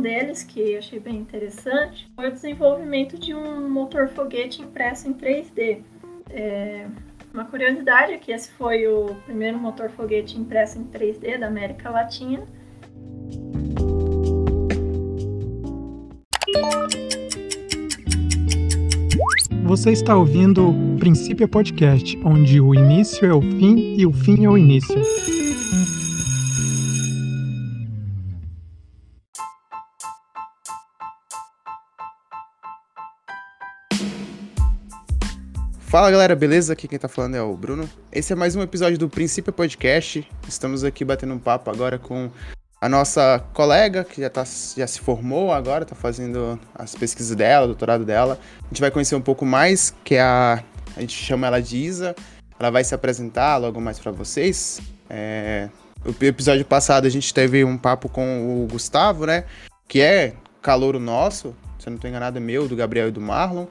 deles, que achei bem interessante, foi o desenvolvimento de um motor foguete impresso em 3D. É, uma curiosidade é que esse foi o primeiro motor foguete impresso em 3D da América Latina. Você está ouvindo o Princípio Podcast, onde o início é o fim e o fim é o início. Fala galera, beleza? Aqui quem tá falando é o Bruno. Esse é mais um episódio do Princípio Podcast. Estamos aqui batendo um papo agora com a nossa colega, que já, tá, já se formou agora, tá fazendo as pesquisas dela, o doutorado dela. A gente vai conhecer um pouco mais, que é a. A gente chama ela de Isa. Ela vai se apresentar logo mais para vocês. É, o episódio passado a gente teve um papo com o Gustavo, né? Que é calouro nosso, se eu não estou enganado, é meu, do Gabriel e do Marlon.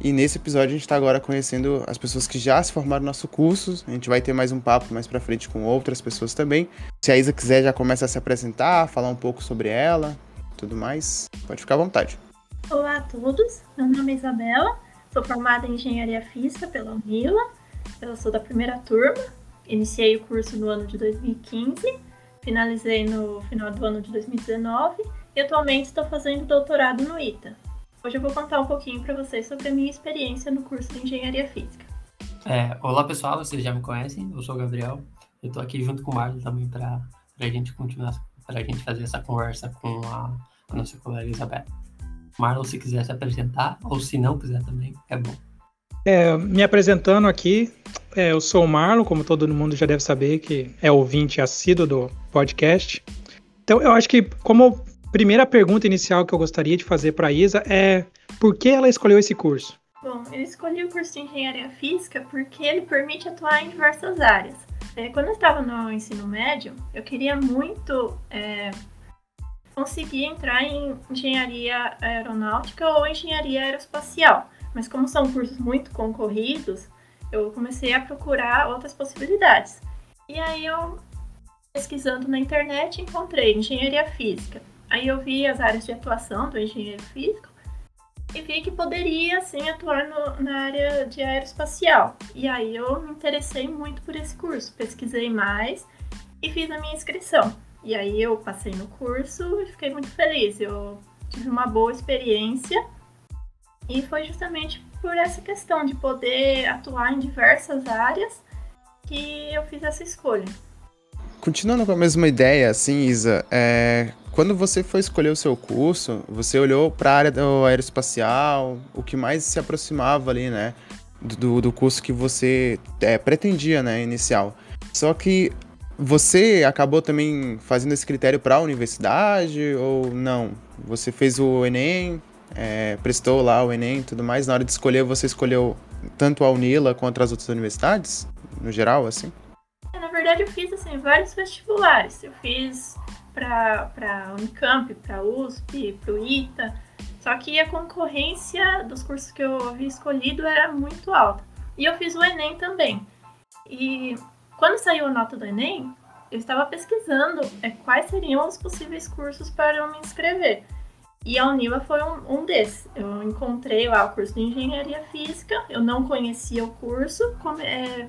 E nesse episódio a gente está agora conhecendo as pessoas que já se formaram no nosso curso. A gente vai ter mais um papo mais para frente com outras pessoas também. Se a Isa quiser já começa a se apresentar, falar um pouco sobre ela, tudo mais, pode ficar à vontade. Olá a todos, meu nome é Isabela, sou formada em Engenharia Física pela Unila, eu sou da primeira turma, iniciei o curso no ano de 2015, finalizei no final do ano de 2019 e atualmente estou fazendo doutorado no ITA. Hoje eu vou contar um pouquinho para vocês sobre a minha experiência no curso de Engenharia Física. É, olá pessoal, vocês já me conhecem, eu sou o Gabriel. Eu estou aqui junto com o Marlon também para a gente continuar, para a gente fazer essa conversa com a, a nossa colega Isabel. Marlon, se quiser se apresentar, ou se não quiser também, é bom. É, me apresentando aqui, é, eu sou o Marlon, como todo mundo já deve saber, que é ouvinte assíduo do podcast. Então, eu acho que, como Primeira pergunta inicial que eu gostaria de fazer para a Isa é por que ela escolheu esse curso? Bom, eu escolhi o curso de Engenharia Física porque ele permite atuar em diversas áreas. É, quando eu estava no ensino médio, eu queria muito é, conseguir entrar em engenharia aeronáutica ou engenharia aeroespacial. Mas como são cursos muito concorridos, eu comecei a procurar outras possibilidades. E aí eu, pesquisando na internet, encontrei engenharia física. Aí eu vi as áreas de atuação do engenheiro físico e vi que poderia, sim, atuar no, na área de aeroespacial. E aí eu me interessei muito por esse curso, pesquisei mais e fiz a minha inscrição. E aí eu passei no curso e fiquei muito feliz. Eu tive uma boa experiência e foi justamente por essa questão de poder atuar em diversas áreas que eu fiz essa escolha. Continuando com a mesma ideia, assim, Isa, é, quando você foi escolher o seu curso, você olhou para a área do aeroespacial, o que mais se aproximava ali, né, do, do curso que você é, pretendia, né, inicial. Só que você acabou também fazendo esse critério para a universidade ou não? Você fez o Enem, é, prestou lá o Enem e tudo mais. Na hora de escolher, você escolheu tanto a Unila quanto as outras universidades, no geral, assim? verdade, eu fiz assim, vários vestibulares. Eu fiz para Unicamp, para USP, para o ITA. Só que a concorrência dos cursos que eu havia escolhido era muito alta. E eu fiz o Enem também. E quando saiu a nota do Enem, eu estava pesquisando é, quais seriam os possíveis cursos para eu me inscrever. E a Univa foi um, um desses. Eu encontrei lá o curso de Engenharia Física, eu não conhecia o curso, como, é,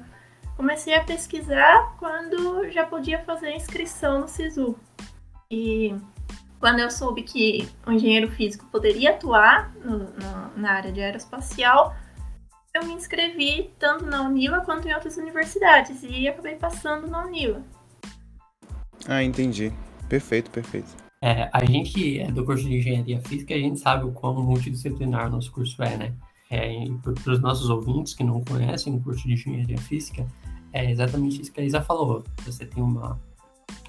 comecei a pesquisar quando já podia fazer inscrição no SISU. E quando eu soube que o engenheiro físico poderia atuar no, no, na área de aeroespacial, eu me inscrevi tanto na Unila quanto em outras universidades e acabei passando na Unila. Ah, entendi. Perfeito, perfeito. É, a gente é do curso de engenharia física, a gente sabe o quão multidisciplinar nosso curso é, né? É, para os nossos ouvintes que não conhecem o curso de engenharia física, é exatamente isso que a Isa falou. Você tem uma,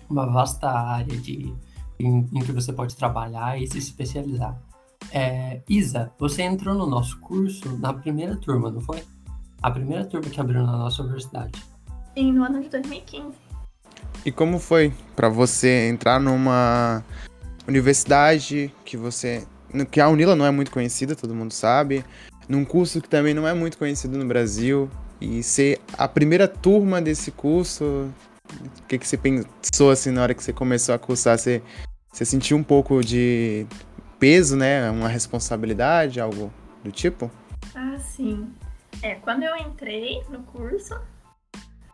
uma vasta área de, em, em que você pode trabalhar e se especializar. É, Isa, você entrou no nosso curso na primeira turma, não foi? A primeira turma que abriu na nossa universidade. Sim, no ano de 2015. E como foi para você entrar numa universidade que você. que a Unila não é muito conhecida, todo mundo sabe, num curso que também não é muito conhecido no Brasil, e ser a primeira turma desse curso, o que, que você pensou assim na hora que você começou a cursar? Você, Você sentiu um pouco de peso, né? Uma responsabilidade, algo do tipo? Ah, sim. É, quando eu entrei no curso,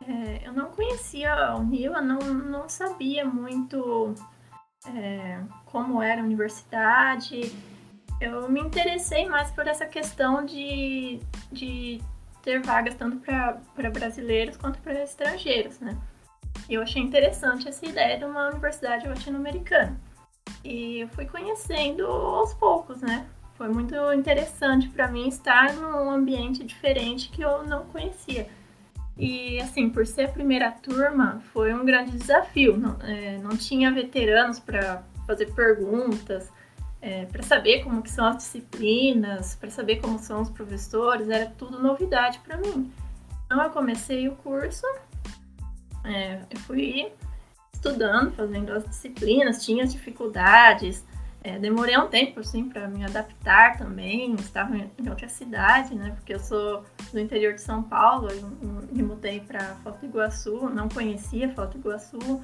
é, eu não conhecia o Rio, eu não, não sabia muito é, como era a universidade. Eu me interessei mais por essa questão de, de ter vagas tanto para brasileiros quanto para estrangeiros, né? Eu achei interessante essa ideia de uma universidade latino-americana. E eu fui conhecendo aos poucos, né? Foi muito interessante para mim estar num ambiente diferente que eu não conhecia. E assim, por ser a primeira turma, foi um grande desafio. Não, é, não tinha veteranos para fazer perguntas, é, para saber como que são as disciplinas, para saber como são os professores, era tudo novidade para mim. Então eu comecei o curso, é, eu fui estudando, fazendo as disciplinas, tinha as dificuldades, é, demorei um tempo, assim, para me adaptar também. Estava em outra cidade, né? Porque eu sou do interior de São Paulo, eu me mudei para Foto do Iguaçu, não conhecia Foto do Iguaçu.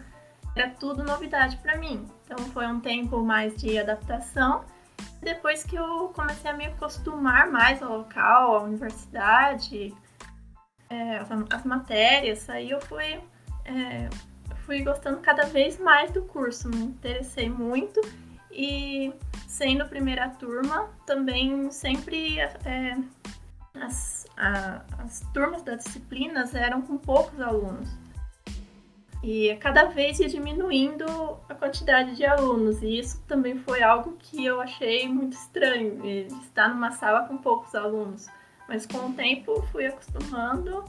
Era tudo novidade para mim. Então foi um tempo mais de adaptação. Depois que eu comecei a me acostumar mais ao local, à universidade, é, as, as, matérias, aí eu fui, é, fui gostando cada vez mais do curso, me interessei muito e sendo primeira turma, também sempre é, as, a, as turmas das disciplinas eram com poucos alunos. E cada vez ia diminuindo a quantidade de alunos, e isso também foi algo que eu achei muito estranho, estar numa sala com poucos alunos. Mas com o tempo fui acostumando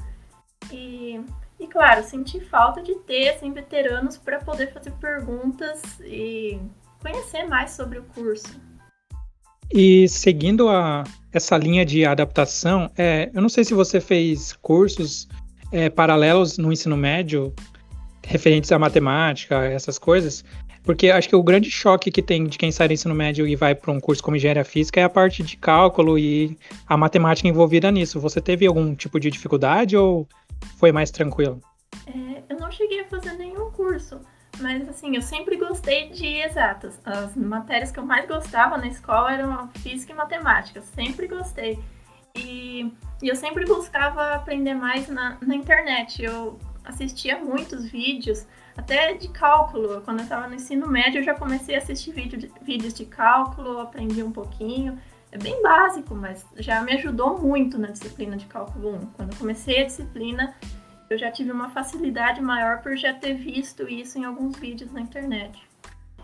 e, e claro, senti falta de ter assim, veteranos para poder fazer perguntas e conhecer mais sobre o curso. E seguindo a, essa linha de adaptação, é, eu não sei se você fez cursos é, paralelos no ensino médio, referentes à matemática, essas coisas, porque acho que o grande choque que tem de quem sai do ensino médio e vai para um curso como engenharia física é a parte de cálculo e a matemática envolvida nisso. Você teve algum tipo de dificuldade ou foi mais tranquilo? É, eu não cheguei a fazer nenhum curso, mas assim, eu sempre gostei de exatas. As matérias que eu mais gostava na escola eram física e matemática. Sempre gostei. E, e eu sempre buscava aprender mais na, na internet. Eu assistia muitos vídeos, até de cálculo. Quando eu estava no ensino médio, eu já comecei a assistir vídeo de, vídeos de cálculo, aprendi um pouquinho. É bem básico, mas já me ajudou muito na disciplina de cálculo 1. Quando eu comecei a disciplina, eu já tive uma facilidade maior por já ter visto isso em alguns vídeos na internet.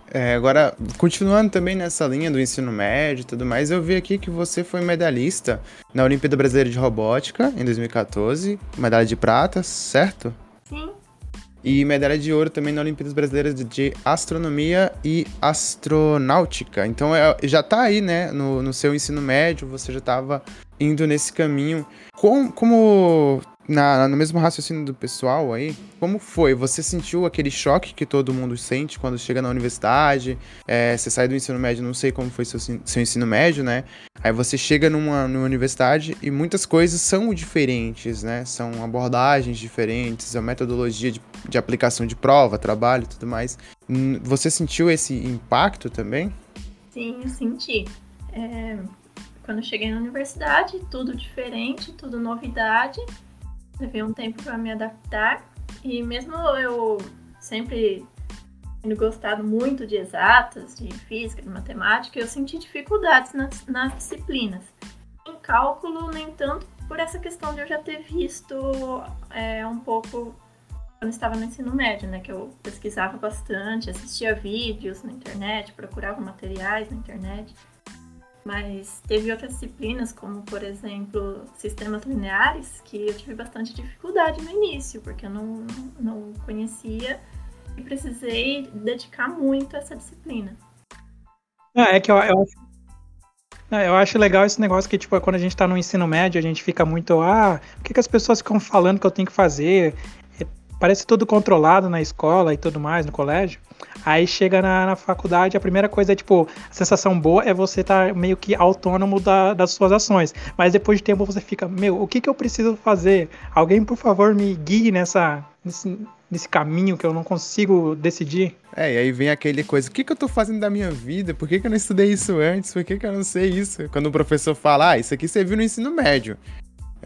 É, agora, continuando também nessa linha do ensino médio e tudo mais, eu vi aqui que você foi medalhista na Olimpíada Brasileira de Robótica em 2014, medalha de prata, certo? E medalha de ouro também na Olimpíadas Brasileiras de Astronomia e Astronáutica. Então é, já tá aí, né, no, no seu ensino médio, você já estava indo nesse caminho. Como na, no mesmo raciocínio do pessoal aí, como foi? Você sentiu aquele choque que todo mundo sente quando chega na universidade? É, você sai do ensino médio, não sei como foi seu, seu ensino médio, né? Aí você chega numa, numa universidade e muitas coisas são diferentes, né? São abordagens diferentes, a metodologia de, de aplicação de prova, trabalho e tudo mais. Você sentiu esse impacto também? Sim, eu senti. É, quando cheguei na universidade, tudo diferente, tudo novidade levei um tempo para me adaptar e mesmo eu sempre tendo gostado muito de exatas, de física, de matemática, eu senti dificuldades nas, nas disciplinas. Em cálculo, nem tanto por essa questão de eu já ter visto é, um pouco quando estava no ensino médio, né? Que eu pesquisava bastante, assistia vídeos na internet, procurava materiais na internet. Mas teve outras disciplinas, como por exemplo sistemas lineares, que eu tive bastante dificuldade no início, porque eu não, não conhecia e precisei dedicar muito a essa disciplina. Ah, é que eu, eu, eu acho legal esse negócio que, tipo, quando a gente está no ensino médio, a gente fica muito, ah, o que, que as pessoas ficam falando que eu tenho que fazer? Parece tudo controlado na escola e tudo mais, no colégio. Aí chega na, na, faculdade, a primeira coisa é, tipo, a sensação boa é você estar tá meio que autônomo da, das suas ações. Mas depois de tempo você fica, meu, o que, que eu preciso fazer? Alguém, por favor, me guie nessa, nesse, nesse caminho que eu não consigo decidir. É, e aí vem aquele coisa, o que, que eu tô fazendo da minha vida? Por que, que eu não estudei isso antes? Por que, que eu não sei isso? Quando o professor fala, ah, isso aqui você viu no ensino médio.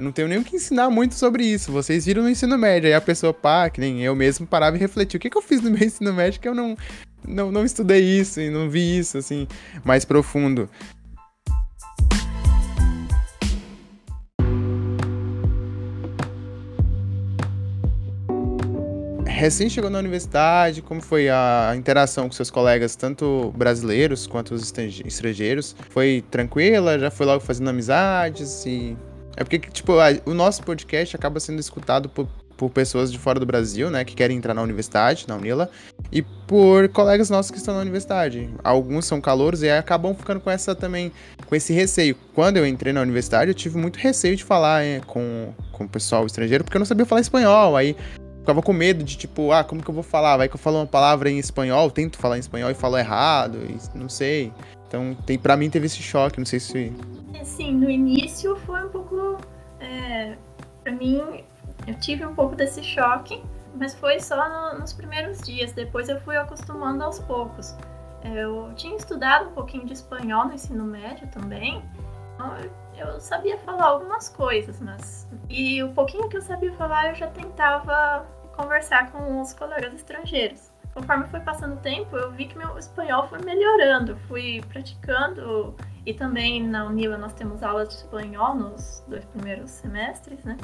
Eu não tenho nem o que ensinar muito sobre isso. Vocês viram no ensino médio. Aí a pessoa, pá, que nem eu mesmo, parava e refletia. O que, que eu fiz no meu ensino médio que eu não, não, não estudei isso e não vi isso, assim, mais profundo. recém chegou na universidade, como foi a interação com seus colegas, tanto brasileiros quanto os estrangeiros? Foi tranquila? Já foi logo fazendo amizades? E... É porque, tipo, o nosso podcast acaba sendo escutado por, por pessoas de fora do Brasil, né, que querem entrar na universidade, na Unila, e por colegas nossos que estão na universidade. Alguns são calouros e acabam ficando com essa também, com esse receio. Quando eu entrei na universidade, eu tive muito receio de falar é, com, com o pessoal estrangeiro, porque eu não sabia falar espanhol, aí ficava com medo de tipo, ah, como que eu vou falar? Vai que eu falo uma palavra em espanhol, tento falar em espanhol e falo errado, e não sei. Então, tem, para mim teve esse choque, não sei se. Sim, no início foi um pouco. É, para mim, eu tive um pouco desse choque, mas foi só no, nos primeiros dias. Depois eu fui acostumando aos poucos. Eu tinha estudado um pouquinho de espanhol no ensino médio também. Então eu sabia falar algumas coisas, mas. E o pouquinho que eu sabia falar, eu já tentava conversar com os colegas estrangeiros. Conforme foi passando o tempo, eu vi que meu espanhol foi melhorando, fui praticando e também na Unila nós temos aulas de espanhol nos dois primeiros semestres, né?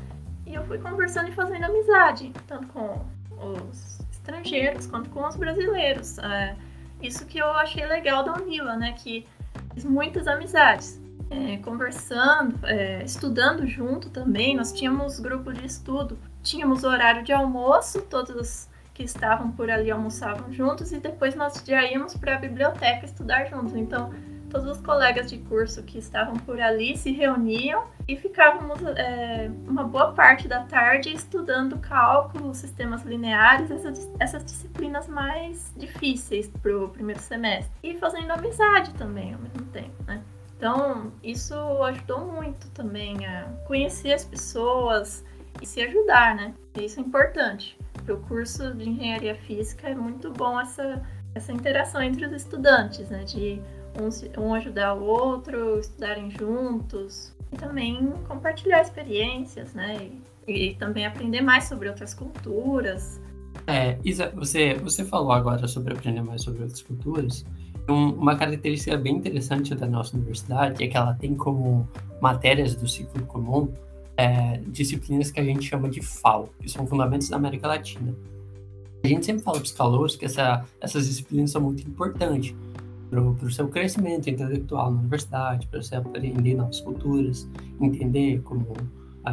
E eu fui conversando e fazendo amizade, tanto com os estrangeiros quanto com os brasileiros. É, isso que eu achei legal da Unila, né? Que fiz muitas amizades é, conversando, é, estudando junto também. Nós tínhamos grupo de estudo, tínhamos horário de almoço, todos que estavam por ali almoçavam juntos e depois nós já íamos para a biblioteca estudar juntos. Então, todos os colegas de curso que estavam por ali se reuniam e ficávamos é, uma boa parte da tarde estudando cálculo, sistemas lineares, essas, essas disciplinas mais difíceis para o primeiro semestre. E fazendo amizade também ao mesmo tempo, né? Então, isso ajudou muito também a conhecer as pessoas e se ajudar, né? Isso é importante. Para o curso de engenharia física é muito bom essa, essa interação entre os estudantes, né? De um, um ajudar o outro, estudarem juntos e também compartilhar experiências, né? E, e também aprender mais sobre outras culturas. É, Isa, você, você falou agora sobre aprender mais sobre outras culturas. Um, uma característica bem interessante da nossa universidade é que ela tem como matérias do ciclo comum é, disciplinas que a gente chama de FAO, que são Fundamentos da América Latina. A gente sempre fala para os calouros que essa, essas disciplinas são muito importantes para o seu crescimento intelectual na universidade, para você aprender novas culturas, entender como a,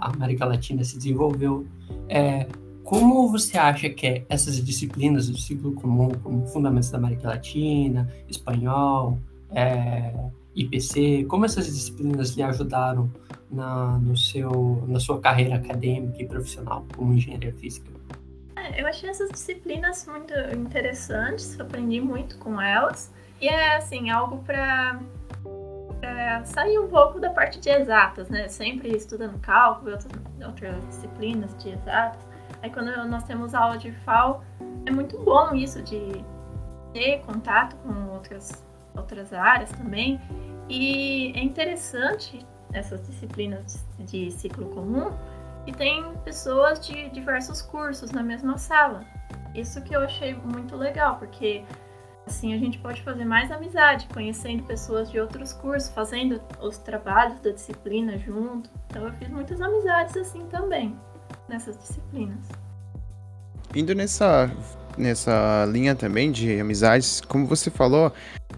a América Latina se desenvolveu. É, como você acha que é essas disciplinas do ciclo comum, como Fundamentos da América Latina, Espanhol, é, IPC, como essas disciplinas lhe ajudaram na, no seu, na sua carreira acadêmica e profissional como engenharia física? É, eu achei essas disciplinas muito interessantes, aprendi muito com elas. E é, assim, algo para sair um pouco da parte de exatas, né? Sempre estudando cálculo e outras, outras disciplinas de exatas. Aí quando nós temos aula de FAO, é muito bom isso de ter contato com outras, outras áreas também. E é interessante essas disciplinas de ciclo comum e tem pessoas de diversos cursos na mesma sala. Isso que eu achei muito legal, porque assim a gente pode fazer mais amizade, conhecendo pessoas de outros cursos, fazendo os trabalhos da disciplina junto. Então eu fiz muitas amizades assim também nessas disciplinas. Indo nessa, nessa linha também de amizades, como você falou,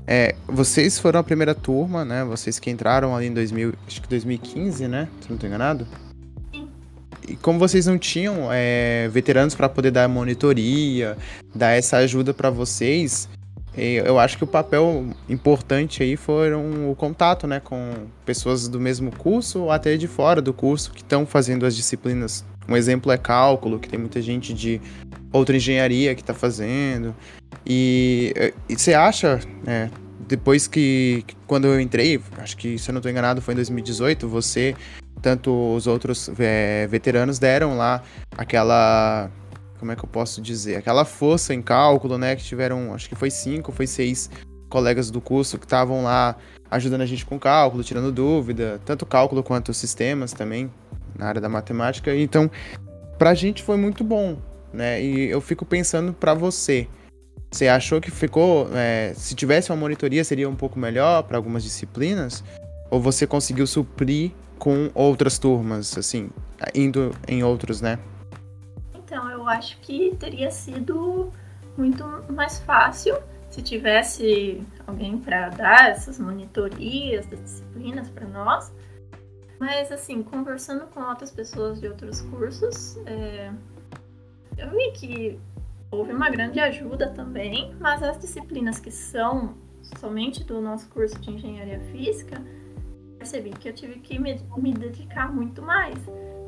é, vocês foram a primeira turma, né? Vocês que entraram ali em 2000, acho que 2015, né? Se não estou enganado. E como vocês não tinham é, veteranos para poder dar monitoria, dar essa ajuda para vocês, eu acho que o papel importante aí foram o contato, né, com pessoas do mesmo curso ou até de fora do curso que estão fazendo as disciplinas. Um exemplo é cálculo, que tem muita gente de outra engenharia que está fazendo. E, e, você acha, né, depois que, quando eu entrei, acho que se eu não estou enganado foi em 2018, você, tanto os outros é, veteranos deram lá aquela como é que eu posso dizer? Aquela força em cálculo, né? Que tiveram, acho que foi cinco, foi seis colegas do curso que estavam lá ajudando a gente com cálculo, tirando dúvida, tanto cálculo quanto sistemas também, na área da matemática. Então, pra gente foi muito bom, né? E eu fico pensando para você. Você achou que ficou. É, se tivesse uma monitoria, seria um pouco melhor para algumas disciplinas? Ou você conseguiu suprir com outras turmas, assim, indo em outros, né? Então, eu acho que teria sido muito mais fácil se tivesse alguém para dar essas monitorias das disciplinas para nós. Mas, assim, conversando com outras pessoas de outros cursos, é, eu vi que houve uma grande ajuda também, mas as disciplinas que são somente do nosso curso de engenharia física, percebi que eu tive que me, me dedicar muito mais.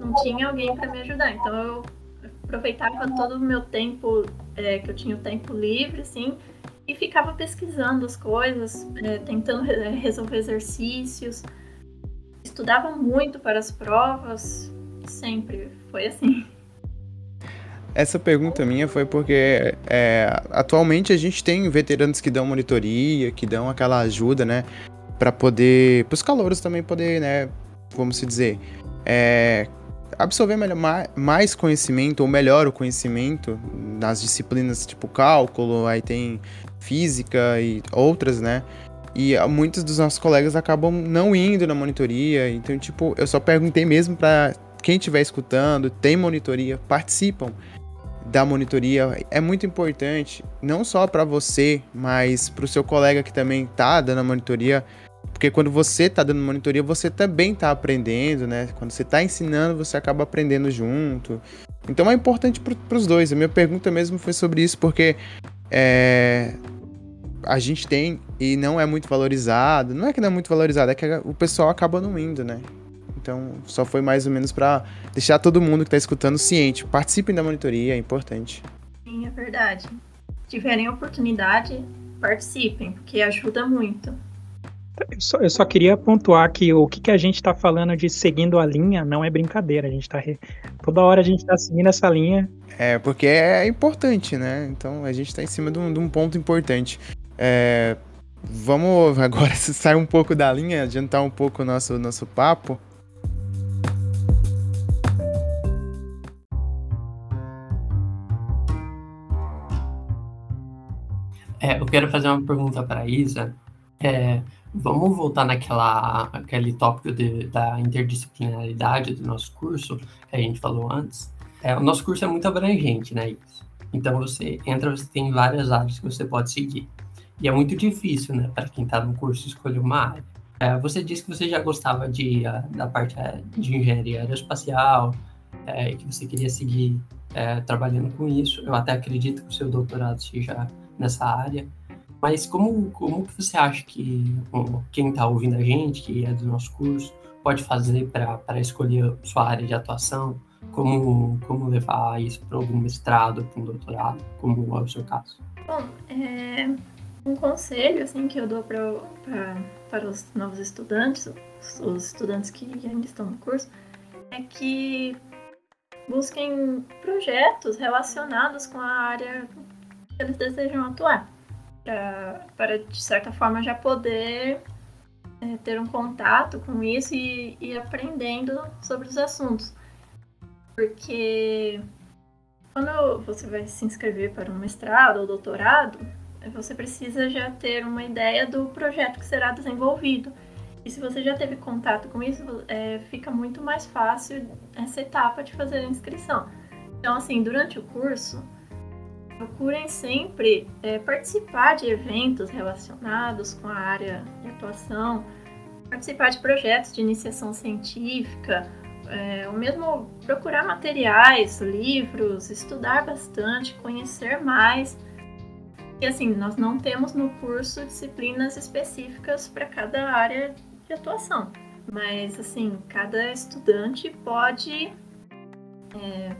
Não tinha alguém para me ajudar, então eu aproveitava todo o meu tempo, é, que eu tinha o tempo livre, assim, e ficava pesquisando as coisas, é, tentando re resolver exercícios. Estudava muito para as provas, sempre foi assim. Essa pergunta minha foi porque é, atualmente a gente tem veteranos que dão monitoria, que dão aquela ajuda, né? para poder. para os calouros também poder, né? Vamos se dizer. É, absorver melhor, mais conhecimento, ou melhor o conhecimento nas disciplinas tipo cálculo, aí tem física e outras, né? E muitos dos nossos colegas acabam não indo na monitoria. Então, tipo, eu só perguntei mesmo para quem estiver escutando, tem monitoria, participam da monitoria é muito importante, não só para você, mas para o seu colega que também está dando a monitoria, porque quando você está dando monitoria, você também está aprendendo, né? Quando você está ensinando, você acaba aprendendo junto. Então é importante para os dois. A minha pergunta mesmo foi sobre isso, porque é, a gente tem e não é muito valorizado. Não é que não é muito valorizado, é que o pessoal acaba não indo, né? Então, só foi mais ou menos para deixar todo mundo que está escutando ciente. Participem da monitoria, é importante. Sim, é verdade. Se tiverem oportunidade, participem, porque ajuda muito. Eu só, eu só queria pontuar que o que, que a gente está falando de seguindo a linha não é brincadeira. A gente tá. Re... Toda hora a gente está seguindo essa linha. É, porque é importante, né? Então a gente está em cima de um, de um ponto importante. É, vamos agora sair um pouco da linha, adiantar um pouco o nosso, nosso papo. É, eu quero fazer uma pergunta para a Isa. É, vamos voltar naquela aquele tópico de, da interdisciplinaridade do nosso curso que a gente falou antes. É, o nosso curso é muito abrangente, né? Então você entra, você tem várias áreas que você pode seguir. E é muito difícil, né, para quem está no curso escolher uma área. É, você disse que você já gostava de, da parte é, de engenharia aeroespacial, é, que você queria seguir é, trabalhando com isso. Eu até acredito que o seu doutorado seja nessa área. Mas como, como que você acha que quem está ouvindo a gente, que é do nosso curso, pode fazer para escolher sua área de atuação? Como, como levar isso para algum mestrado, para um doutorado, como é o seu caso? Bom, é, um conselho assim que eu dou pra, pra, para os novos estudantes, os estudantes que ainda estão no curso, é que busquem projetos relacionados com a área eles desejam atuar, para de certa forma já poder é, ter um contato com isso e ir aprendendo sobre os assuntos. Porque quando você vai se inscrever para um mestrado ou doutorado, você precisa já ter uma ideia do projeto que será desenvolvido. E se você já teve contato com isso, é, fica muito mais fácil essa etapa de fazer a inscrição. Então, assim, durante o curso, procurem sempre é, participar de eventos relacionados com a área de atuação, participar de projetos de iniciação científica, é, ou mesmo procurar materiais, livros, estudar bastante, conhecer mais. E assim, nós não temos no curso disciplinas específicas para cada área de atuação, mas assim, cada estudante pode é,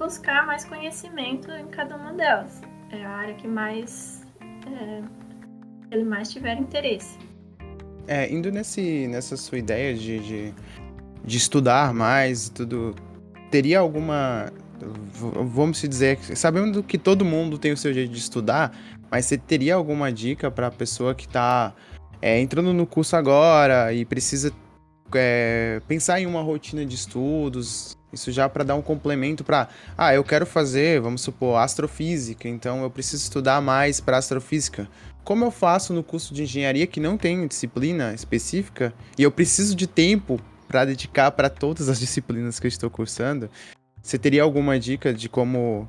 buscar mais conhecimento em cada uma delas. É a área que mais é, ele mais tiver interesse. É, indo nesse, nessa sua ideia de, de, de estudar mais tudo, teria alguma vamos dizer, sabendo que todo mundo tem o seu jeito de estudar, mas você teria alguma dica para a pessoa que está é, entrando no curso agora e precisa é, pensar em uma rotina de estudos, isso já para dar um complemento para, ah, eu quero fazer, vamos supor, astrofísica, então eu preciso estudar mais para astrofísica. Como eu faço no curso de engenharia que não tem disciplina específica e eu preciso de tempo para dedicar para todas as disciplinas que eu estou cursando, você teria alguma dica de como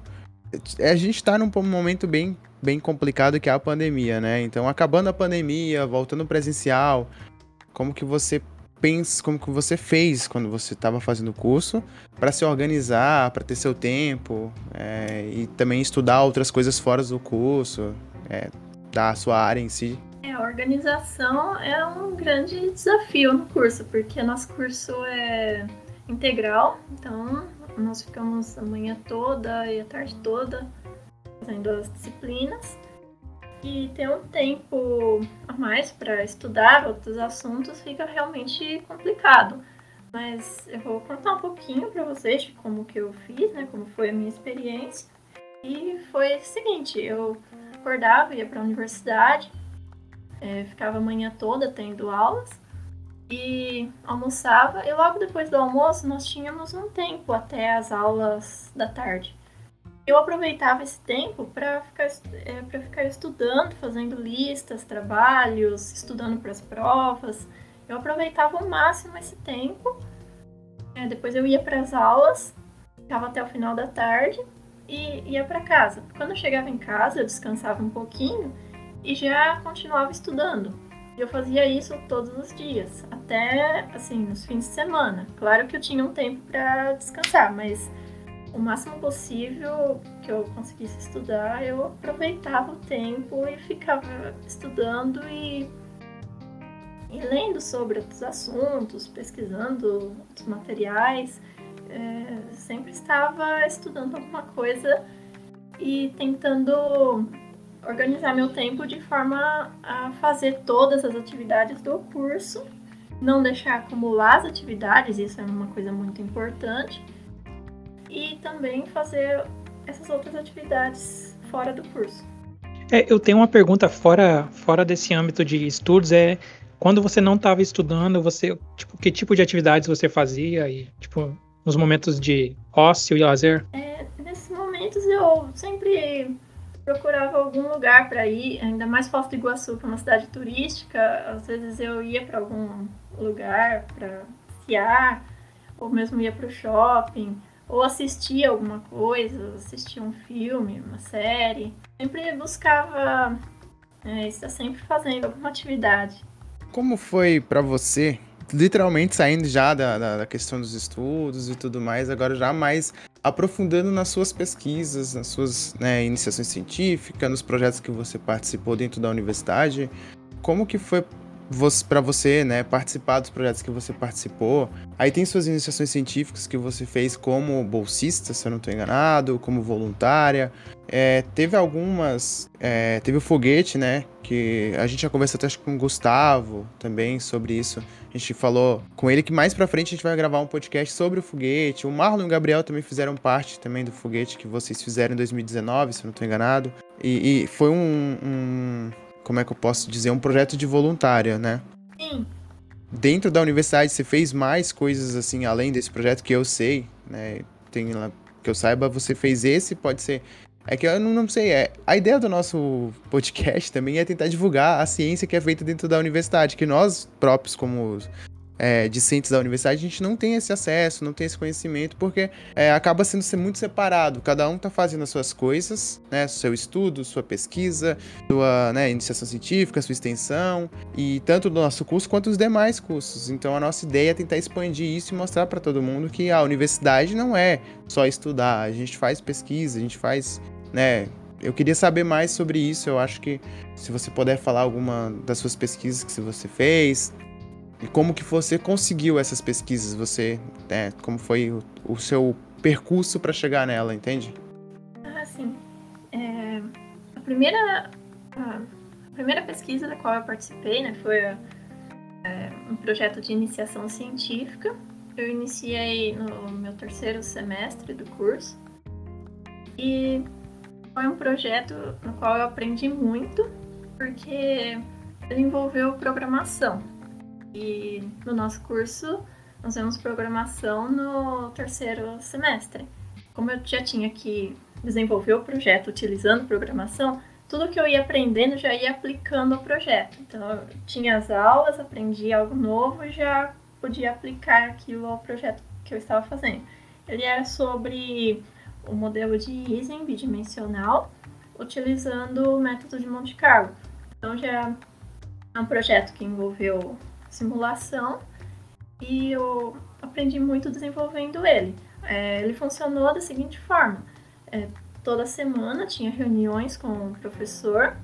a gente está num momento bem, bem complicado que é a pandemia, né? Então, acabando a pandemia, voltando presencial, como que você pensa, como que você fez quando você estava fazendo o curso para se organizar, para ter seu tempo é, e também estudar outras coisas fora do curso, é, da sua área em si? É, a organização é um grande desafio no curso, porque nosso curso é integral, então nós ficamos a manhã toda e a tarde toda fazendo as disciplinas e ter um tempo a mais para estudar outros assuntos fica realmente complicado. Mas eu vou contar um pouquinho para vocês de como que eu fiz, né, como foi a minha experiência. E foi o seguinte, eu acordava, ia para a universidade, é, ficava a manhã toda tendo aulas e almoçava. E logo depois do almoço nós tínhamos um tempo até as aulas da tarde eu aproveitava esse tempo para ficar, é, ficar estudando, fazendo listas, trabalhos, estudando para as provas. Eu aproveitava ao máximo esse tempo. É, depois eu ia para as aulas, ficava até o final da tarde e ia para casa. Quando eu chegava em casa, eu descansava um pouquinho e já continuava estudando. Eu fazia isso todos os dias, até assim nos fins de semana. Claro que eu tinha um tempo para descansar, mas o máximo possível que eu conseguisse estudar, eu aproveitava o tempo e ficava estudando e, e lendo sobre outros assuntos, pesquisando outros materiais. É, sempre estava estudando alguma coisa e tentando organizar meu tempo de forma a fazer todas as atividades do curso, não deixar acumular as atividades, isso é uma coisa muito importante e também fazer essas outras atividades fora do curso. É, eu tenho uma pergunta fora, fora desse âmbito de estudos, é quando você não estava estudando, você, tipo, que tipo de atividades você fazia e, tipo, nos momentos de ócio e lazer? É, nesses momentos eu sempre procurava algum lugar para ir, ainda mais Foz do Iguaçu, que é uma cidade turística, às vezes eu ia para algum lugar para passear, ou mesmo ia para o shopping, ou assistia alguma coisa, assistia um filme, uma série. Sempre buscava é, estar sempre fazendo alguma atividade. Como foi para você, literalmente saindo já da, da, da, questão dos estudos e tudo mais, agora já mais aprofundando nas suas pesquisas, nas suas né, iniciações científicas, nos projetos que você participou dentro da universidade, como que foi para você, né, participar dos projetos que você participou. Aí tem suas iniciações científicas que você fez como bolsista, se eu não estou enganado, como voluntária. É, teve algumas. É, teve o foguete, né? Que a gente já conversou até com o Gustavo também sobre isso. A gente falou com ele que mais pra frente a gente vai gravar um podcast sobre o foguete. O Marlon e o Gabriel também fizeram parte também do foguete que vocês fizeram em 2019, se eu não estou enganado. E, e foi um, um como é que eu posso dizer, um projeto de voluntária, né? Sim. Dentro da universidade, você fez mais coisas assim, além desse projeto que eu sei, né? Tem lá, que eu saiba, você fez esse, pode ser. É que eu não, não sei, é. A ideia do nosso podcast também é tentar divulgar a ciência que é feita dentro da universidade, que nós próprios, como é, discentes da universidade, a gente não tem esse acesso, não tem esse conhecimento, porque é, acaba sendo ser muito separado. Cada um está fazendo as suas coisas, né? Seu estudo, sua pesquisa, sua né, iniciação científica, sua extensão, e tanto do nosso curso quanto os demais cursos. Então a nossa ideia é tentar expandir isso e mostrar para todo mundo que a universidade não é só estudar, a gente faz pesquisa, a gente faz, né? Eu queria saber mais sobre isso. Eu acho que se você puder falar alguma das suas pesquisas que você fez, e como que você conseguiu essas pesquisas? Você, né, como foi o, o seu percurso para chegar nela, entende? Ah, sim. É, a primeira a primeira pesquisa da qual eu participei, né, foi é, um projeto de iniciação científica. Eu iniciei no meu terceiro semestre do curso E foi um projeto no qual eu aprendi muito, porque ele envolveu programação. E no nosso curso, nós vemos programação no terceiro semestre. Como eu já tinha que desenvolver o projeto utilizando programação, tudo que eu ia aprendendo já ia aplicando ao projeto. Então, eu tinha as aulas, aprendi algo novo e já podia aplicar aquilo ao projeto que eu estava fazendo. Ele era sobre o modelo de Ising bidimensional, utilizando o método de Monte Carlo. Então, já é um projeto que envolveu simulação e eu aprendi muito desenvolvendo ele. É, ele funcionou da seguinte forma: é, toda semana tinha reuniões com o professor,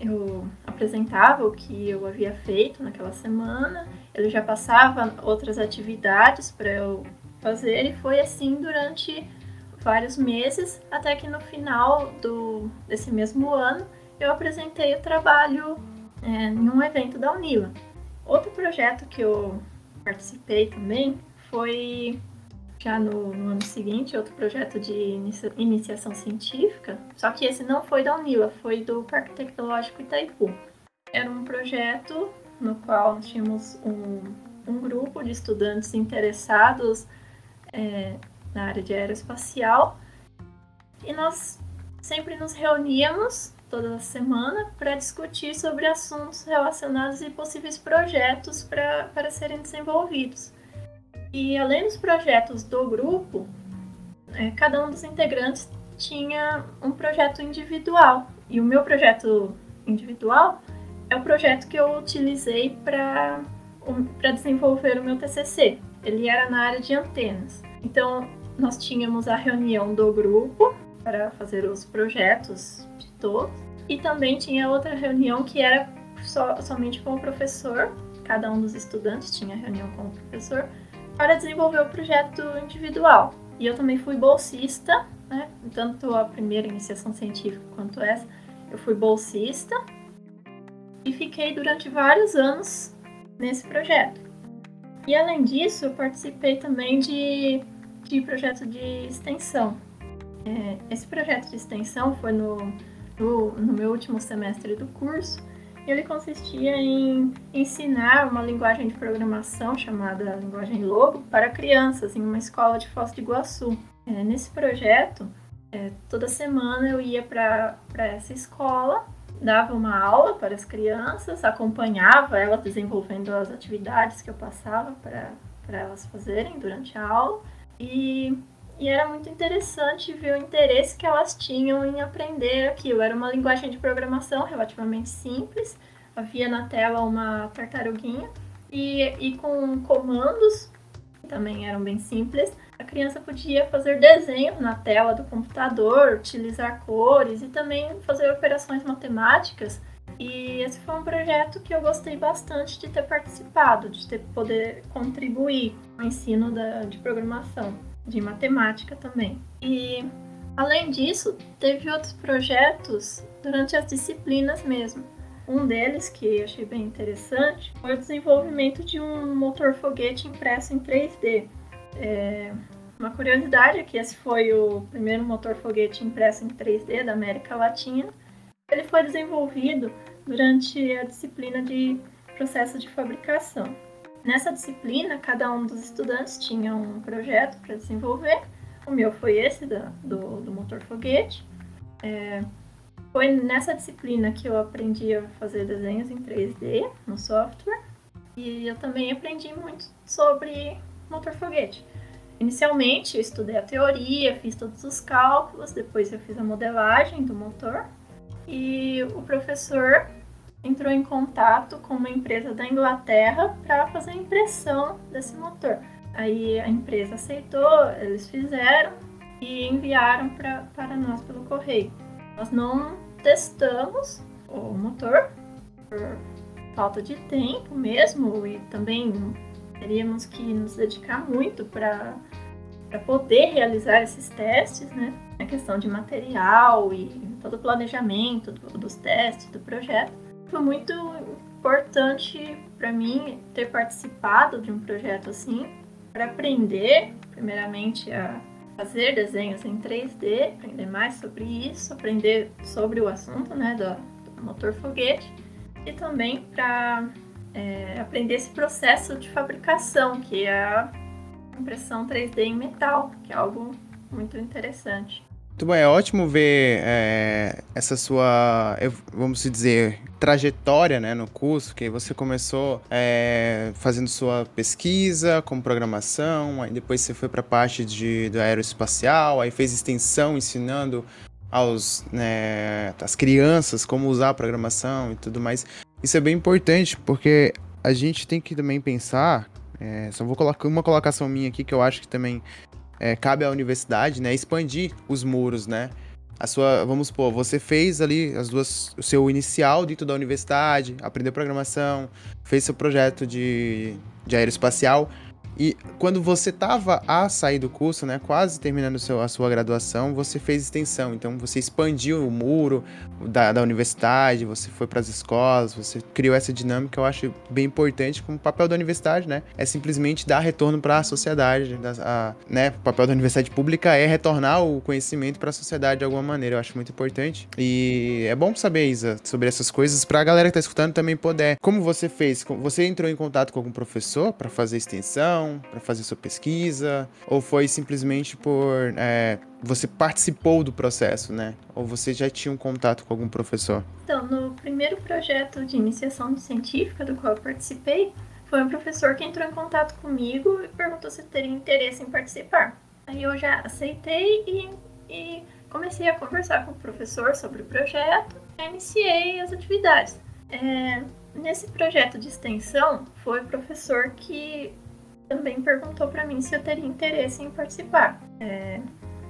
eu apresentava o que eu havia feito naquela semana, ele já passava outras atividades para eu fazer e foi assim durante vários meses, até que no final do, desse mesmo ano eu apresentei o trabalho é, em um evento da Unila. Outro projeto que eu participei também foi já no, no, ano seguinte, outro projeto de inicia, iniciação científica, só que esse não foi da Unila, foi do Parque Tecnológico Itaipu. Era um projeto no qual tínhamos um, um grupo de estudantes interessados é, na área de aeroespacial e nós sempre nos reuníamos toda semana para discutir sobre assuntos relacionados e possíveis projetos para serem desenvolvidos. E além dos projetos do grupo, é, cada um dos integrantes tinha um projeto individual. E o meu projeto individual é o projeto que eu utilizei para desenvolver o meu TCC. Ele era na área de antenas. Então, nós tínhamos a reunião do grupo para fazer os projetos todos. E também tinha outra reunião que era so, somente com o professor. Cada um dos estudantes tinha reunião com o professor para desenvolver o projeto individual. E eu também fui bolsista, né? Tanto a primeira iniciação científica quanto essa, eu fui bolsista e fiquei durante vários anos nesse projeto. E além disso, eu participei também de, de projeto de extensão. É, esse projeto de extensão foi no, no, no meu último semestre do curso ele consistia em ensinar uma linguagem de programação chamada linguagem Logo para crianças em uma escola de Foz do Iguaçu. É, nesse projeto, é, toda semana eu ia para essa escola, dava uma aula para as crianças, acompanhava elas desenvolvendo as atividades que eu passava para elas fazerem durante a aula e e era muito interessante ver o interesse que elas tinham em aprender aquilo. Era uma linguagem de programação relativamente simples. Havia na tela uma tartaruguinha e, e com comandos que também eram bem simples. A criança podia fazer desenhos na tela do computador, utilizar cores e também fazer operações matemáticas. E esse foi um projeto que eu gostei bastante de ter participado, de ter poder contribuir no ensino da, de programação de matemática também. E além disso, teve outros projetos durante as disciplinas mesmo. Um deles que achei bem interessante foi o desenvolvimento de um motor foguete impresso em 3D. É, uma curiosidade é que esse foi o primeiro motor foguete impresso em 3D da América Latina. Ele foi desenvolvido durante a disciplina de processo de fabricação. Nessa disciplina, cada um dos estudantes tinha um projeto para desenvolver. O meu foi esse da, do, do motor foguete. É, foi nessa disciplina que eu aprendi a fazer desenhos em 3D no software. E eu também aprendi muito sobre motor foguete. Inicialmente, eu estudei a teoria, fiz todos os cálculos, depois eu fiz a modelagem do motor. E o professor entrou em contato com uma empresa da Inglaterra para fazer a impressão desse motor. Aí a empresa aceitou, eles fizeram e enviaram pra, para nós pelo correio. Nós não testamos o motor por falta de tempo mesmo e também teríamos que nos dedicar muito para poder realizar esses testes, né? A questão de material e todo o planejamento dos testes do projeto. Foi muito importante para mim ter participado de um projeto assim, para aprender, primeiramente, a, fazer desenhos em 3D, aprender mais sobre isso, aprender sobre o assunto, né, do, do motor foguete, e também para é, aprender esse processo de fabricação, que é a impressão 3D em metal, que é algo muito interessante. Muito bom, é ótimo ver é, essa sua, vamos dizer, trajetória né, no curso, que você começou é, fazendo sua pesquisa com programação, aí depois você foi para a parte de, do aeroespacial, aí fez extensão ensinando aos né, as crianças como usar a programação e tudo mais. Isso é bem importante porque a gente tem que também pensar. É, só vou colocar uma colocação minha aqui que eu acho que também é, cabe à universidade, né, expandir os muros, né? A sua, vamos supor, você fez ali as duas, o seu inicial dentro da universidade, aprendeu programação, fez seu projeto de, de aeroespacial, e quando você estava a sair do curso, né, quase terminando seu, a sua graduação, você fez extensão. Então você expandiu o muro da, da universidade, você foi para as escolas, você criou essa dinâmica. Eu acho bem importante como papel da universidade, né? É simplesmente dar retorno para a sociedade. Né? O papel da universidade pública é retornar o conhecimento para a sociedade de alguma maneira. Eu acho muito importante. E é bom saber, Isa, sobre essas coisas para a galera que está escutando também poder. Como você fez? Você entrou em contato com algum professor para fazer extensão? Para fazer sua pesquisa? Ou foi simplesmente por é, você participou do processo, né? Ou você já tinha um contato com algum professor? Então, no primeiro projeto de iniciação científica do qual eu participei, foi um professor que entrou em contato comigo e perguntou se eu teria interesse em participar. Aí eu já aceitei e, e comecei a conversar com o professor sobre o projeto e iniciei as atividades. É, nesse projeto de extensão, foi o professor que também perguntou para mim se eu teria interesse em participar. É,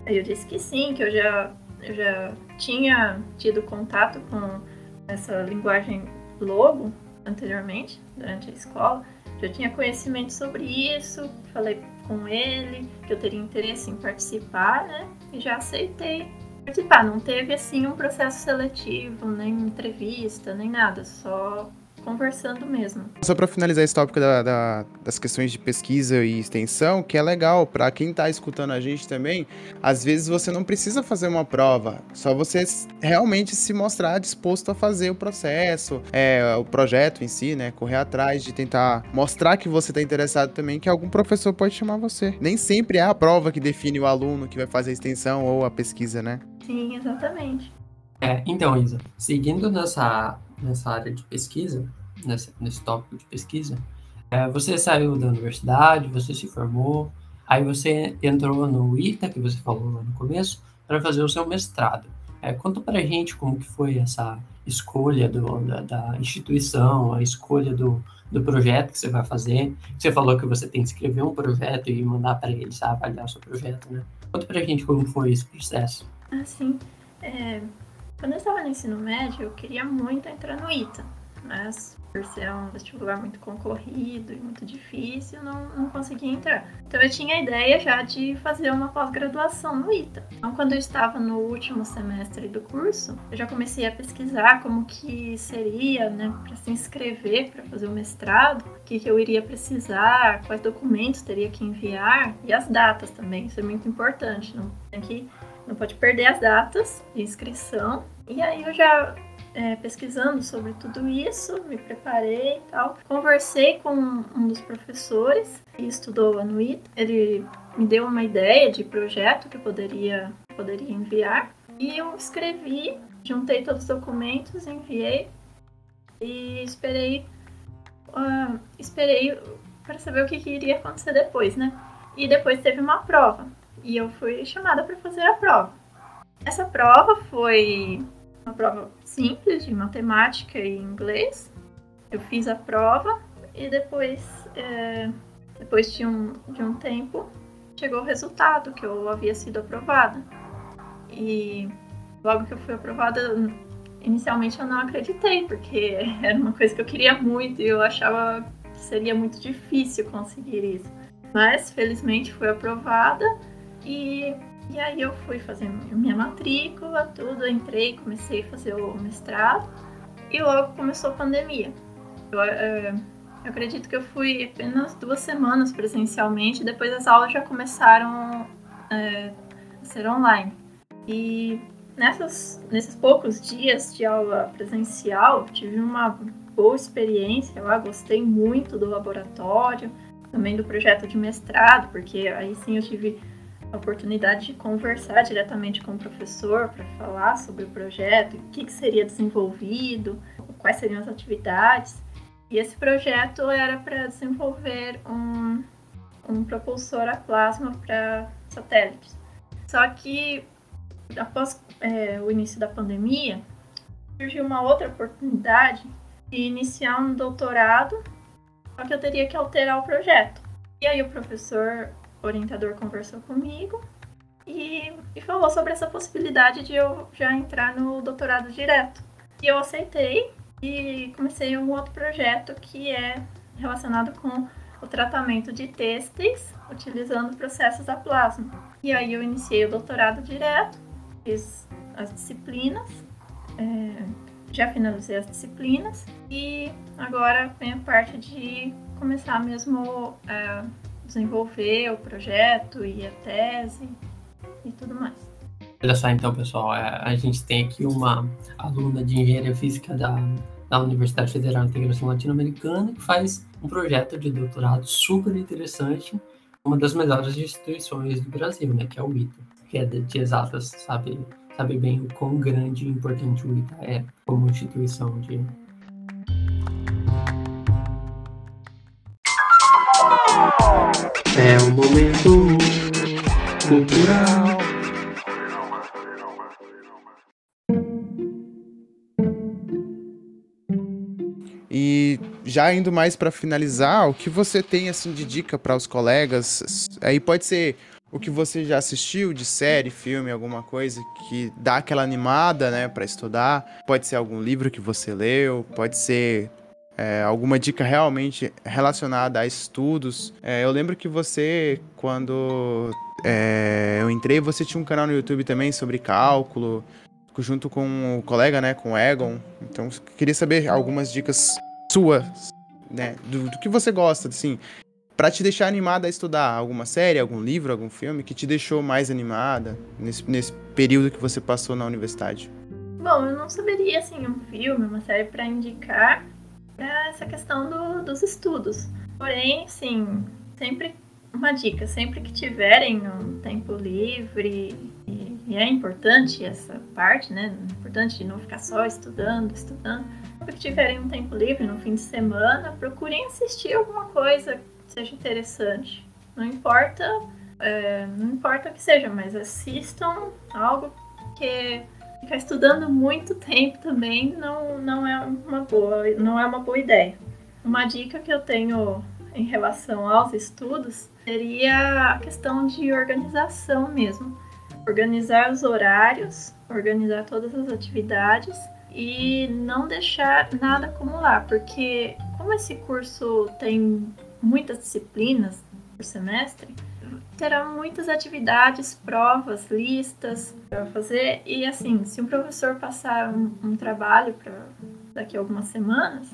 aí eu disse que sim, que eu já, eu já tinha tido contato com essa linguagem Logo anteriormente, durante a escola. Já tinha conhecimento sobre isso, falei com ele que eu teria interesse em participar, né? E já aceitei participar. Não teve assim um processo seletivo, nem entrevista, nem nada, só conversando mesmo. Só para finalizar esse tópico da, da, das questões de pesquisa e extensão, que é legal para quem está escutando a gente também, às vezes você não precisa fazer uma prova, só você realmente se mostrar disposto a fazer o processo, é, o projeto em si, né? Correr atrás de tentar mostrar que você está interessado também, que algum professor pode chamar você. Nem sempre é a prova que define o aluno que vai fazer a extensão ou a pesquisa, né? Sim, exatamente. É, então, Isa, seguindo nessa, nessa área de pesquisa, nesse, nesse tópico de pesquisa, é, você saiu da universidade, você se formou, aí você entrou no ITA, que você falou lá no começo, para fazer o seu mestrado. É, conta para gente como que foi essa escolha do, da, da, instituição, a escolha do, do projeto que você vai fazer. Você falou que você tem que escrever um projeto e mandar para eles avaliar o seu projeto, né? Conta para gente como foi esse processo. Ah, sim. É, quando eu estava no ensino médio, eu queria muito entrar no ITA, mas por ser um vestibular muito concorrido e muito difícil, não, não conseguia entrar. Então eu tinha a ideia já de fazer uma pós-graduação no ITA. Então quando eu estava no último semestre do curso, eu já comecei a pesquisar como que seria, né, para se inscrever para fazer o mestrado, o que, que eu iria precisar, quais documentos teria que enviar e as datas também. Isso é muito importante, não tem que não pode perder as datas de inscrição. E aí eu já é, pesquisando sobre tudo isso, me preparei e tal. Conversei com um dos professores que estudou a NUIT. Ele me deu uma ideia de projeto que eu poderia, poderia enviar. E eu escrevi, juntei todos os documentos, enviei e esperei, uh, esperei para saber o que, que iria acontecer depois, né? E depois teve uma prova e eu fui chamada para fazer a prova. Essa prova foi uma prova simples de matemática e inglês. Eu fiz a prova e depois, é, depois de um, de um tempo, chegou o resultado que eu havia sido aprovada. E logo que eu fui aprovada, inicialmente eu não acreditei, porque era uma coisa que eu queria muito e eu achava que seria muito difícil conseguir isso. Mas felizmente foi aprovada e, e aí eu fui fazer minha matrícula, tudo, entrei, comecei a fazer o mestrado e logo começou a pandemia. Eu, é, eu acredito que eu fui apenas duas semanas presencialmente, depois as aulas já começaram é, a ser online. E nessas, nesses poucos dias de aula presencial, tive uma boa experiência lá, gostei muito do laboratório, também do projeto de mestrado, porque aí sim eu tive a oportunidade de conversar diretamente com o professor para falar sobre o projeto, o que, que seria desenvolvido, quais seriam as atividades. E esse projeto era para desenvolver um, um propulsor a plasma para satélites. Só que após é, o início da pandemia, surgiu uma outra oportunidade de iniciar um doutorado, só que eu teria que alterar o projeto. E aí o professor orientador conversou comigo e, e falou sobre essa possibilidade de eu já entrar no doutorado direto. E eu aceitei e comecei um outro projeto que é relacionado com o tratamento de têxteis utilizando processos a plasma. E aí eu iniciei o doutorado direto, fiz as disciplinas, é, já finalizei as disciplinas e agora vem a parte de começar mesmo a desenvolver o projeto e a tese e tudo mais. Olha só então, pessoal, é, a gente tem aqui uma aluna de engenharia física da, da Universidade Federal de Integração Latino-Americana que faz um projeto de doutorado super interessante, uma das melhores instituições do Brasil, né, que é o ITA, que é de, exatas, sabe, sabe bem o quão grande e importante o ITA é como instituição de É um momento cultural. E já indo mais para finalizar, o que você tem assim de dica para os colegas? Aí pode ser o que você já assistiu de série, filme, alguma coisa que dá aquela animada, né, para estudar. Pode ser algum livro que você leu, pode ser é, alguma dica realmente relacionada a estudos. É, eu lembro que você, quando é, eu entrei, você tinha um canal no YouTube também sobre cálculo, junto com o colega, né, com o Egon. Então, queria saber algumas dicas suas, né, do, do que você gosta, assim, para te deixar animada a estudar alguma série, algum livro, algum filme que te deixou mais animada nesse, nesse período que você passou na universidade. Bom, eu não saberia assim um filme, uma série para indicar, para essa questão do, dos estudos. Porém, sim, sempre uma dica, sempre que tiverem um tempo livre, e, e, é importante essa parte, né? É importante não ficar só estudando, estudando. Sempre que tiverem um tempo livre no fim de semana, procurem assistir alguma coisa que seja interessante. Não importa, é, não importa o que seja, mas assistam algo que ficar estudando muito tempo também não, não é uma boa, não é uma boa ideia. Uma dica que eu tenho em relação aos estudos seria a questão de organização mesmo. Organizar os horários, organizar todas as atividades e não deixar nada acumular, porque como esse curso tem muitas disciplinas por semestre, terá muitas atividades, provas, listas para fazer. E assim, se um professor passar um, um trabalho para daqui a algumas semanas,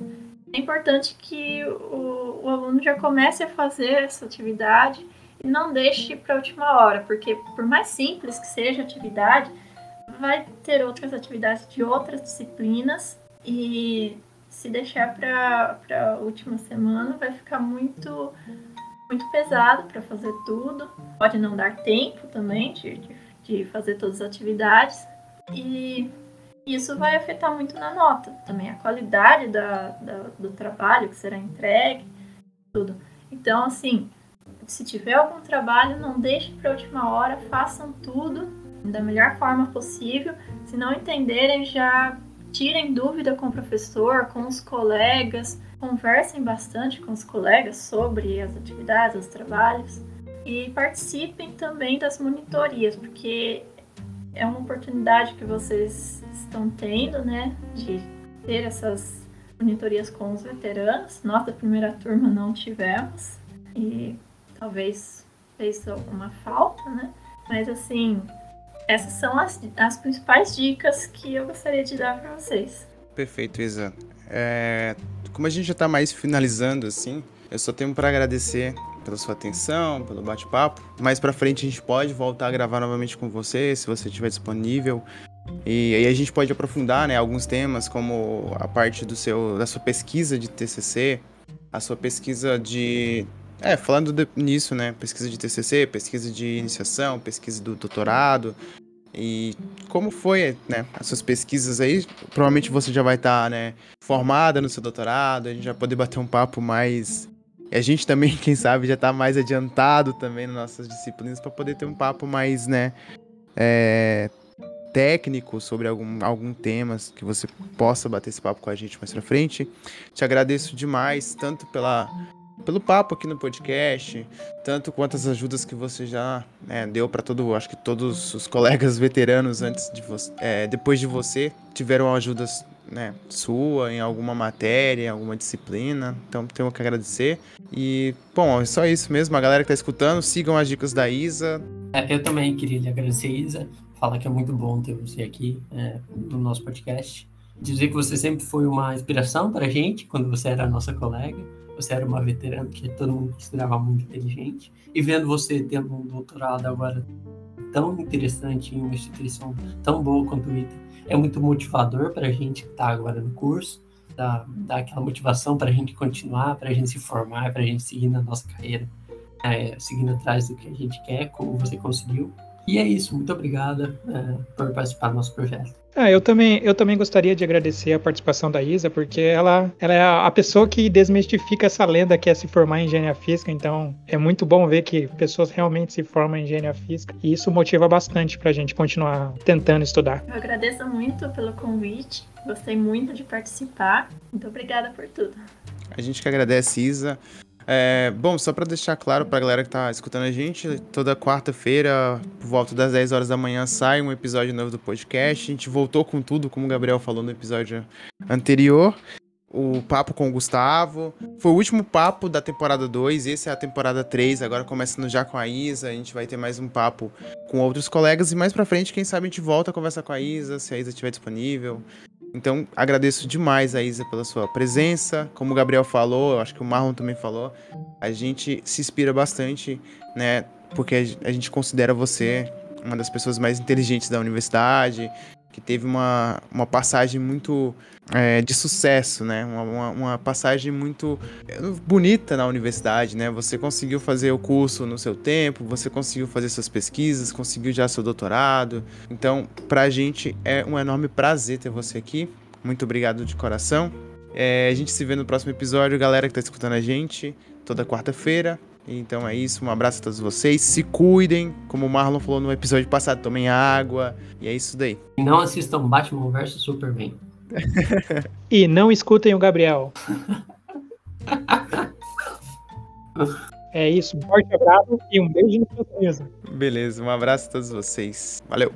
é importante que o, o, aluno já comece a fazer essa atividade e não deixe para a última hora, porque por mais simples que seja a atividade, vai ter outras atividades de outras disciplinas e se deixar para a última semana vai ficar muito muito pesado para fazer tudo. Pode não dar tempo também de, de, de fazer todas as atividades. E isso vai afetar muito na nota. Também a qualidade da, da, do trabalho que será entregue, tudo. Então, assim, se tiver algum trabalho, não deixe para a última hora, façam tudo da melhor forma possível. Se não entenderem, já tirem dúvida com o professor, com os colegas, conversem bastante com os colegas sobre as atividades, os trabalhos e participem também das monitorias, porque é uma oportunidade que vocês estão tendo, né, de ter essas monitorias com os veteranos. Nós da primeira turma não tivemos e talvez fez alguma falta, né? Mas assim, essas são as, as principais dicas que eu gostaria de dar para vocês. Perfeito, Isa. É, como a gente já está mais finalizando, assim, eu só tenho para agradecer pela sua atenção, pelo bate-papo. Mais pra frente a gente pode voltar a gravar novamente com você, se você estiver disponível. E aí a gente pode aprofundar, né, alguns temas, como a parte do seu, da sua pesquisa de TCC, a sua pesquisa de é, falando de, nisso, né? Pesquisa de TCC, pesquisa de iniciação, pesquisa do doutorado. E como foi, né? As suas pesquisas aí? Provavelmente você já vai estar, tá, né? Formada no seu doutorado, a gente vai poder bater um papo mais. E a gente também, quem sabe, já está mais adiantado também nas nossas disciplinas para poder ter um papo mais, né? É, técnico sobre algum, algum tema que você possa bater esse papo com a gente mais pra frente. Te agradeço demais, tanto pela pelo papo aqui no podcast, tanto quanto as ajudas que você já né, deu para todo, acho que todos os colegas veteranos antes de você, é, depois de você tiveram ajudas né, sua em alguma matéria, em alguma disciplina. Então tenho que agradecer. E bom, é só isso mesmo. A galera que tá escutando, sigam as dicas da Isa. É, eu também queria agradecer, Isa. Falar que é muito bom ter você aqui é, no nosso podcast. Dizer que você sempre foi uma inspiração para a gente quando você era nossa colega você era uma veterana que todo mundo considerava muito inteligente, e vendo você tendo um doutorado agora tão interessante em uma instituição tão boa quanto o ITA, é muito motivador para a gente que está agora no curso, dá, dá aquela motivação para a gente continuar, para a gente se formar, para a gente seguir na nossa carreira, é, seguindo atrás do que a gente quer, como você conseguiu. E é isso, muito obrigada é, por participar do nosso projeto. Ah, eu também, eu também gostaria de agradecer a participação da Isa, porque ela, ela é a pessoa que desmistifica essa lenda que é se formar em engenharia física. Então, é muito bom ver que pessoas realmente se formam em engenharia física. E isso motiva bastante para a gente continuar tentando estudar. Eu agradeço muito pelo convite. Gostei muito de participar. Muito obrigada por tudo. A gente que agradece, Isa. É, bom, só para deixar claro para a galera que tá escutando a gente, toda quarta-feira, por volta das 10 horas da manhã, sai um episódio novo do podcast. A gente voltou com tudo, como o Gabriel falou no episódio anterior. O papo com o Gustavo. Foi o último papo da temporada 2, esse é a temporada 3, agora começando já com a Isa. A gente vai ter mais um papo com outros colegas e mais pra frente, quem sabe a gente volta a conversar com a Isa, se a Isa estiver disponível. Então, agradeço demais a Isa pela sua presença. Como o Gabriel falou, acho que o Marlon também falou, a gente se inspira bastante, né? Porque a gente considera você uma das pessoas mais inteligentes da universidade, que teve uma, uma passagem muito é, de sucesso, né? Uma, uma, uma, passagem muito é, bonita na universidade, né? Você conseguiu fazer o curso no seu tempo, você conseguiu fazer suas pesquisas, conseguiu já seu doutorado. Então, pra gente é um enorme prazer ter você aqui. Muito obrigado de coração. É, a gente se vê no próximo episódio, galera que tá escutando a gente, toda quarta-feira. Então é isso, um abraço a todos vocês. Se cuidem, como o Marlon falou no episódio passado, tomem água. E é isso daí. E não assistam Batman vs Superman. e não escutem o Gabriel. é isso, um forte abraço e um beijo no seu Beleza, um abraço a todos vocês. Valeu.